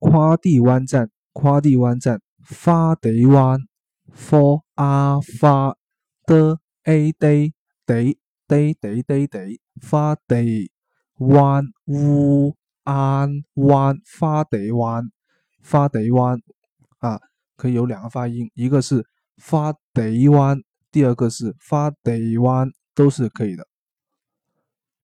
夸地湾站，夸地湾站，发地湾，for 阿发的 a day day day day day day，发地湾乌安湾，花地湾，花地湾，啊，可以有两个发音，一个是发地湾，第二个是发地湾，都是可以的。